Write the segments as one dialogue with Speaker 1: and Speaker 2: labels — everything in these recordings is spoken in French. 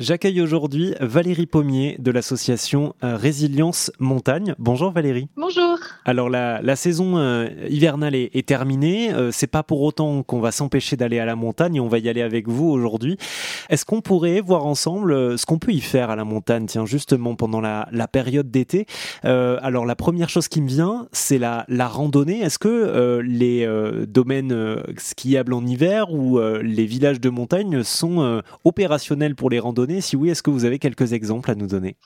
Speaker 1: J'accueille aujourd'hui Valérie Pommier de l'association euh, Résilience Montagne. Bonjour Valérie.
Speaker 2: Bonjour.
Speaker 1: Alors la, la saison euh, hivernale est, est terminée. Euh, c'est pas pour autant qu'on va s'empêcher d'aller à la montagne. On va y aller avec vous aujourd'hui. Est-ce qu'on pourrait voir ensemble ce qu'on peut y faire à la montagne Tiens, justement pendant la, la période d'été? alors la première chose qui me vient, c'est la, la randonnée. Est-ce que les domaines skiables en hiver ou les villages de montagne sont opérationnels pour les randonnées? Si oui, est-ce que vous avez quelques exemples à nous donner?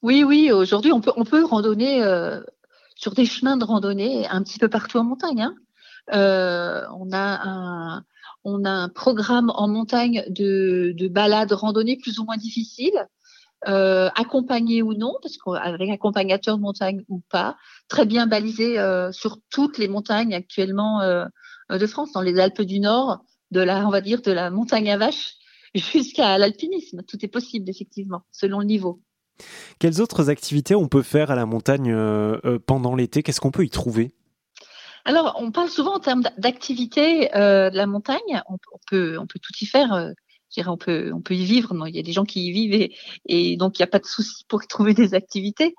Speaker 2: Oui, oui, aujourd'hui, on peut, on peut randonner euh, sur des chemins de randonnée un petit peu partout en montagne. Hein. Euh, on, a un, on a un programme en montagne de, de balades randonnées plus ou moins difficiles. Euh, accompagné ou non, parce qu'avec accompagnateur de montagne ou pas, très bien balisé euh, sur toutes les montagnes actuellement de France, dans les Alpes du Nord, de la, on va dire, de la montagne à vache jusqu'à l'alpinisme. Tout est possible, effectivement, selon le niveau.
Speaker 1: Quelles autres activités on peut faire à la montagne euh, euh, pendant l'été? Qu'est-ce qu'on peut y trouver?
Speaker 2: Alors, on parle souvent en termes d'activité euh, de la montagne. On, peut, on peut tout y faire. je dirais, on peut, on peut y vivre. Non, il y a des gens qui y vivent et, donc il n'y a pas de souci pour trouver des activités.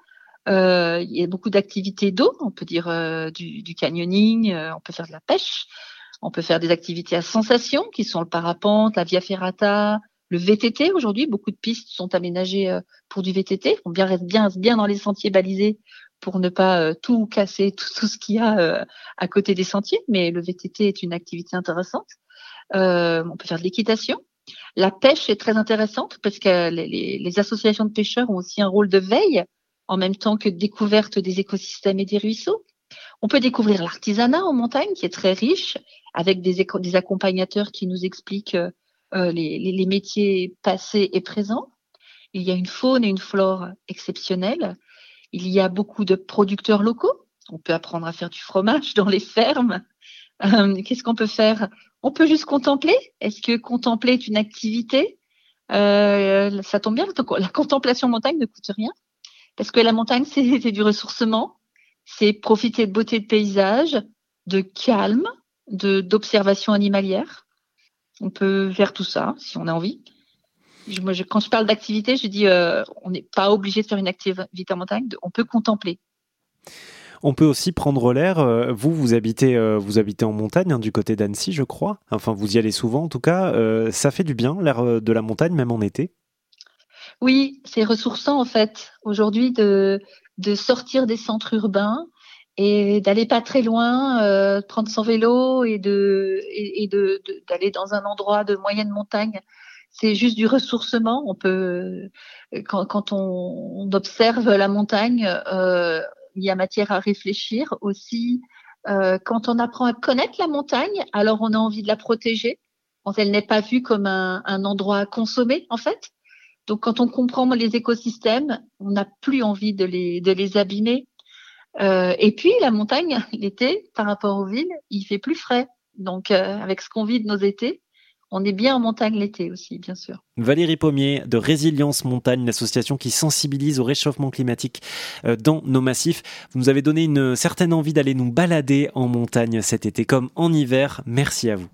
Speaker 2: il y a beaucoup d'activités d'eau. On peut dire du, du, canyoning. on peut faire de la pêche. On peut faire des activités à sensation qui sont le parapente, la via ferrata, le VTT. Aujourd'hui, beaucoup de pistes sont aménagées euh, pour du VTT. On bien reste bien dans les sentiers balisés pour ne pas euh, tout casser, tout, tout ce qu'il y a euh, à côté des sentiers. Mais le VTT est une activité intéressante. on peut faire de l'équitation. La pêche est très intéressante parce que les, les, associations de pêcheurs ont aussi un rôle de veille en même temps que de découverte des écosystèmes et des ruisseaux. On peut découvrir l'artisanat en montagne qui est très riche avec des, des accompagnateurs qui nous expliquent euh, les, les, métiers passés et présents. Il y a une faune et une flore exceptionnelles. Il y a beaucoup de producteurs locaux. On peut apprendre à faire du fromage dans les fermes. Euh, Qu'est-ce qu'on peut faire? On peut juste contempler. Est-ce que contempler est une activité? Euh, Ça tombe bien, la contemplation montagne ne coûte rien. Parce que la montagne, c'est du ressourcement, c'est profiter de beauté de paysage, de calme, de d'observation animalière. On peut faire tout ça si on a envie. quand je parle d'activité, je dis euh, on n'est pas obligé de faire une activité en montagne, on peut contempler.
Speaker 1: On peut aussi prendre l'air. Euh, vous, vous habitez, euh, vous habitez en montagne, hein, du côté d'Annecy, je crois. Enfin, vous y allez souvent, en tout cas. ça fait du bien, l'air de la montagne, même en été.
Speaker 2: Oui, c'est ressourçant en fait. Aujourd'hui, de, de sortir des centres urbains, et d'aller pas très loin, euh, prendre son vélo et de et, de d'aller dans un endroit de moyenne montagne. C'est juste du ressourcement. On peut quand, quand on, observe la montagne, euh, il y a matière à réfléchir aussi. Euh, quand on apprend à connaître la montagne, alors on a envie de la protéger elle n'est pas vue comme un, un endroit à consommer en fait. Donc quand on comprend les écosystèmes, on n'a plus envie de les abîmer euh, et puis la montagne, l'été, par rapport aux villes, il fait plus frais. Donc euh, avec ce qu'on vit de nos étés, on est bien en montagne l'été aussi, bien sûr.
Speaker 1: Valérie Pommier de Résilience Montagne, l'association qui sensibilise au réchauffement climatique euh, dans nos massifs. Vous nous avez donné une certaine envie d'aller nous balader en montagne cet été comme en hiver. Merci à vous.